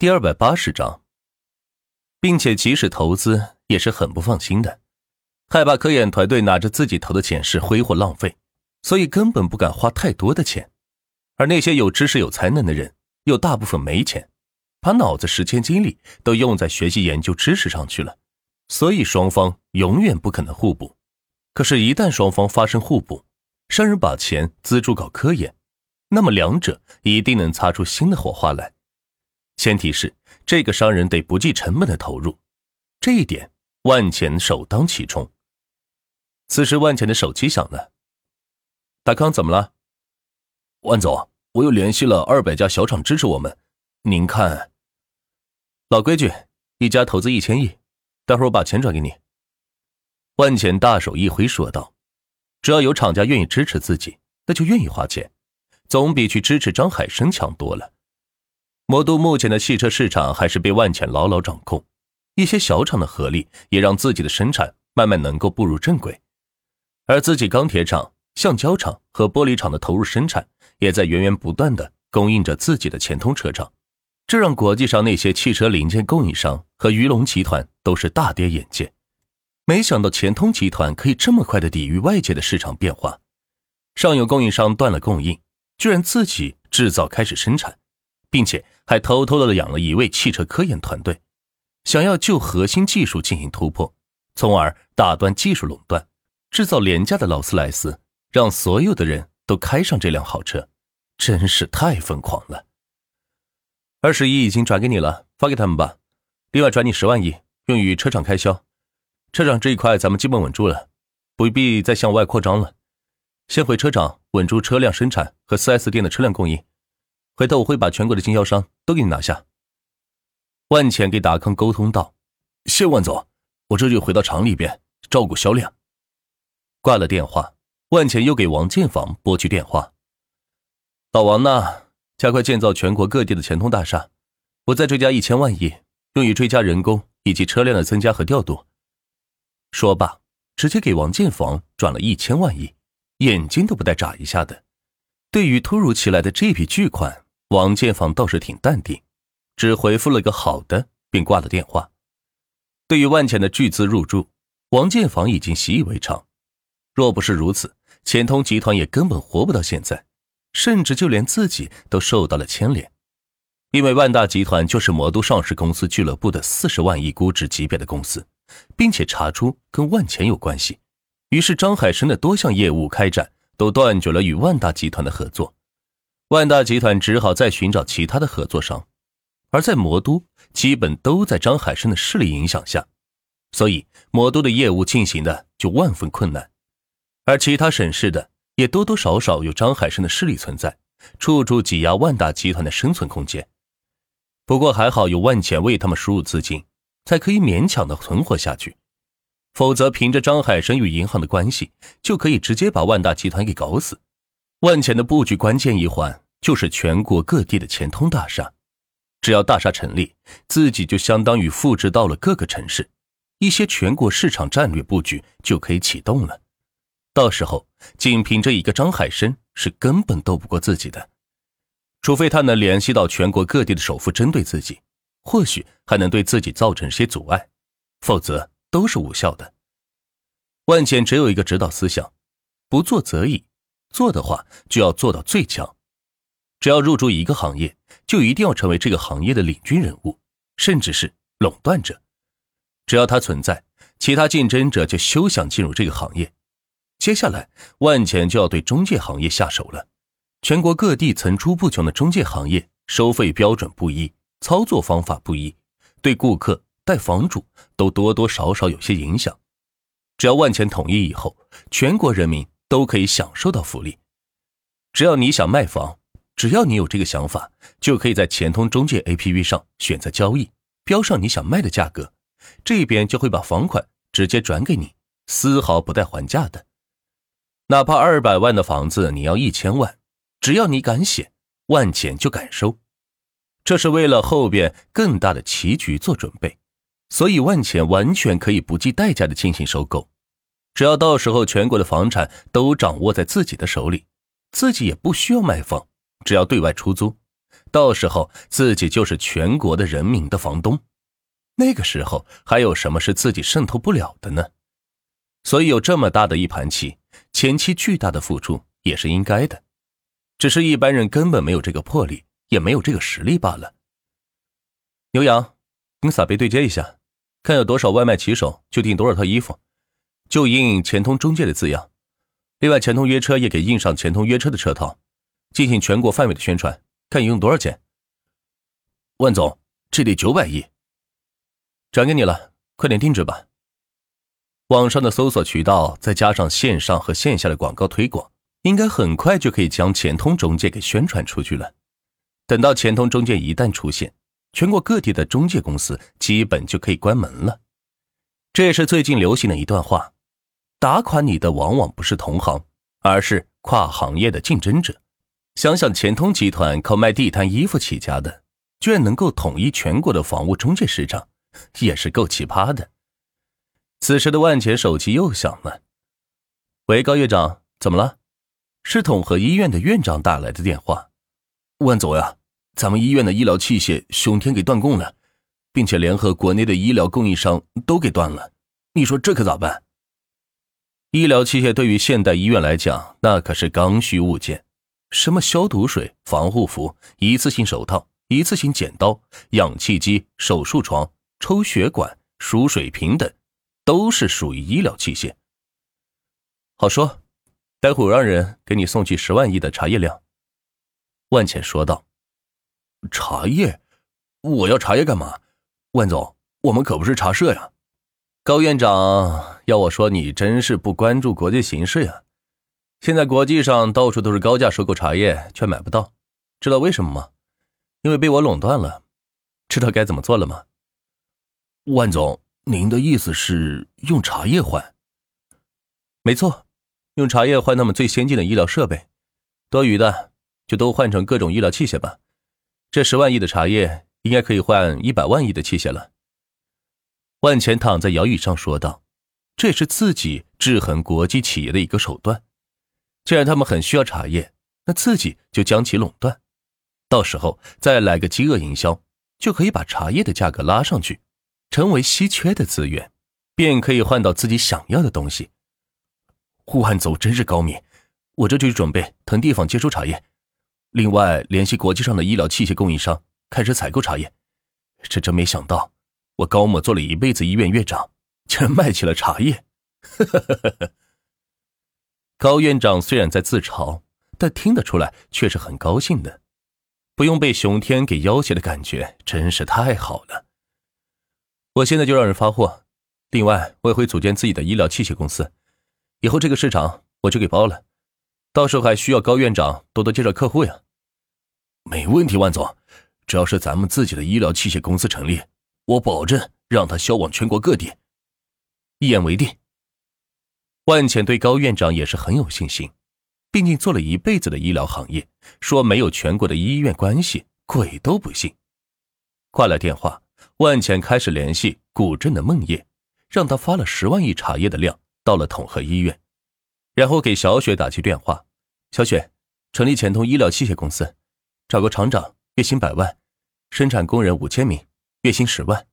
第二百八十章，并且即使投资也是很不放心的，害怕科研团队拿着自己投的钱是挥霍浪费，所以根本不敢花太多的钱。而那些有知识、有才能的人，又大部分没钱，把脑子、时间、精力都用在学习研究知识上去了，所以双方永远不可能互补。可是，一旦双方发生互补，商人把钱资助搞科研，那么两者一定能擦出新的火花来。前提是这个商人得不计成本的投入，这一点万钱首当其冲。此时，万钱的手机响了。大康，怎么了？万总，我又联系了二百家小厂支持我们，您看。老规矩，一家投资一千亿，待会儿我把钱转给你。万钱大手一挥说道：“只要有厂家愿意支持自己，那就愿意花钱，总比去支持张海生强多了。”魔都目前的汽车市场还是被万潜牢牢掌控，一些小厂的合力也让自己的生产慢慢能够步入正轨，而自己钢铁厂、橡胶厂和玻璃厂的投入生产也在源源不断的供应着自己的前通车厂，这让国际上那些汽车零件供应商和鱼龙集团都是大跌眼镜，没想到前通集团可以这么快的抵御外界的市场变化，上游供应商断了供应，居然自己制造开始生产。并且还偷偷的养了一位汽车科研团队，想要就核心技术进行突破，从而打断技术垄断，制造廉价的劳斯莱斯，让所有的人都开上这辆好车，真是太疯狂了。二十亿已经转给你了，发给他们吧。另外转你十万亿，用于车厂开销。车厂这一块咱们基本稳住了，不必再向外扩张了。先回车厂稳住车辆生产和 4S 店的车辆供应。回头我会把全国的经销商都给你拿下。万钱给达康沟通道：“谢万总，我这就回到厂里边照顾销量。”挂了电话，万钱又给王建房拨去电话：“老王呐，加快建造全国各地的钱通大厦，我再追加一千万亿，用于追加人工以及车辆的增加和调度。”说罢，直接给王建房转了一千万亿，眼睛都不带眨一下的。对于突如其来的这笔巨款，王建房倒是挺淡定，只回复了个好的，便挂了电话。对于万钱的巨资入驻，王建房已经习以为常。若不是如此，钱通集团也根本活不到现在，甚至就连自己都受到了牵连。因为万大集团就是魔都上市公司俱乐部的四十万亿估值级别的公司，并且查出跟万钱有关系，于是张海生的多项业务开展都断绝了与万大集团的合作。万大集团只好再寻找其他的合作商，而在魔都，基本都在张海生的势力影响下，所以魔都的业务进行的就万分困难，而其他省市的也多多少少有张海生的势力存在，处处挤压万大集团的生存空间。不过还好有万钱为他们输入资金，才可以勉强的存活下去，否则凭着张海生与银行的关系，就可以直接把万大集团给搞死。万钱的布局关键一环就是全国各地的钱通大厦，只要大厦成立，自己就相当于复制到了各个城市，一些全国市场战略布局就可以启动了。到时候，仅凭这一个张海生是根本斗不过自己的，除非他能联系到全国各地的首富针对自己，或许还能对自己造成些阻碍，否则都是无效的。万钱只有一个指导思想：不做则已。做的话就要做到最强，只要入驻一个行业，就一定要成为这个行业的领军人物，甚至是垄断者。只要它存在，其他竞争者就休想进入这个行业。接下来，万钱就要对中介行业下手了。全国各地层出不穷的中介行业，收费标准不一，操作方法不一，对顾客、带房主都多多少少有些影响。只要万钱统一以后，全国人民。都可以享受到福利，只要你想卖房，只要你有这个想法，就可以在钱通中介 APP 上选择交易，标上你想卖的价格，这边就会把房款直接转给你，丝毫不带还价的。哪怕二百万的房子你要一千万，只要你敢写，万钱就敢收。这是为了后边更大的棋局做准备，所以万钱完全可以不计代价的进行收购。只要到时候全国的房产都掌握在自己的手里，自己也不需要卖房，只要对外出租，到时候自己就是全国的人民的房东。那个时候还有什么是自己渗透不了的呢？所以有这么大的一盘棋，前期巨大的付出也是应该的。只是一般人根本没有这个魄力，也没有这个实力罢了。牛羊，跟撒贝对接一下，看有多少外卖骑手就订多少套衣服，就印钱通中介的字样。另外，钱通约车也给印上钱通约车的车套，进行全国范围的宣传，看用多少钱。万总，这得九百亿。转给你了，快点定制吧。网上的搜索渠道再加上线上和线下的广告推广，应该很快就可以将钱通中介给宣传出去了。等到钱通中介一旦出现，全国各地的中介公司基本就可以关门了。这也是最近流行的一段话：打垮你的往往不是同行，而是跨行业的竞争者。想想钱通集团靠卖地摊衣服起家的，居然能够统一全国的房屋中介市场。也是够奇葩的。此时的万钱手机又响了，喂，高院长，怎么了？是统合医院的院长打来的电话。万总呀，咱们医院的医疗器械熊天给断供了，并且联合国内的医疗供应商都给断了，你说这可咋办？医疗器械对于现代医院来讲，那可是刚需物件，什么消毒水、防护服、一次性手套、一次性剪刀、氧气机、手术床。抽血管、输水瓶等，都是属于医疗器械。好说，待会我让人给你送去十万亿的茶叶量。”万茜说道。“茶叶？我要茶叶干嘛？万总，我们可不是茶社呀。”高院长要我说，你真是不关注国际形势呀。现在国际上到处都是高价收购茶叶，却买不到，知道为什么吗？因为被我垄断了。知道该怎么做了吗？万总，您的意思是用茶叶换？没错，用茶叶换他们最先进的医疗设备，多余的就都换成各种医疗器械吧。这十万亿的茶叶应该可以换一百万亿的器械了。万钱躺在摇椅上说道：“这是自己制衡国际企业的一个手段。既然他们很需要茶叶，那自己就将其垄断，到时候再来个饥饿营销，就可以把茶叶的价格拉上去。”成为稀缺的资源，便可以换到自己想要的东西。万总真是高明，我这就去准备腾地方接收茶叶，另外联系国际上的医疗器械供应商，开始采购茶叶。这真没想到，我高某做了一辈子医院院长，竟然卖起了茶叶。高院长虽然在自嘲，但听得出来却是很高兴的。不用被熊天给要挟的感觉，真是太好了。我现在就让人发货，另外我也会组建自己的医疗器械公司，以后这个市场我就给包了。到时候还需要高院长多多介绍客户呀。没问题，万总，只要是咱们自己的医疗器械公司成立，我保证让他销往全国各地。一言为定。万浅对高院长也是很有信心，毕竟做了一辈子的医疗行业，说没有全国的医院关系，鬼都不信。挂了电话。万钱开始联系古镇的孟叶，让他发了十万亿茶叶的量到了统合医院，然后给小雪打去电话。小雪，成立钱通医疗器械公司，找个厂长，月薪百万，生产工人五千名，月薪十万。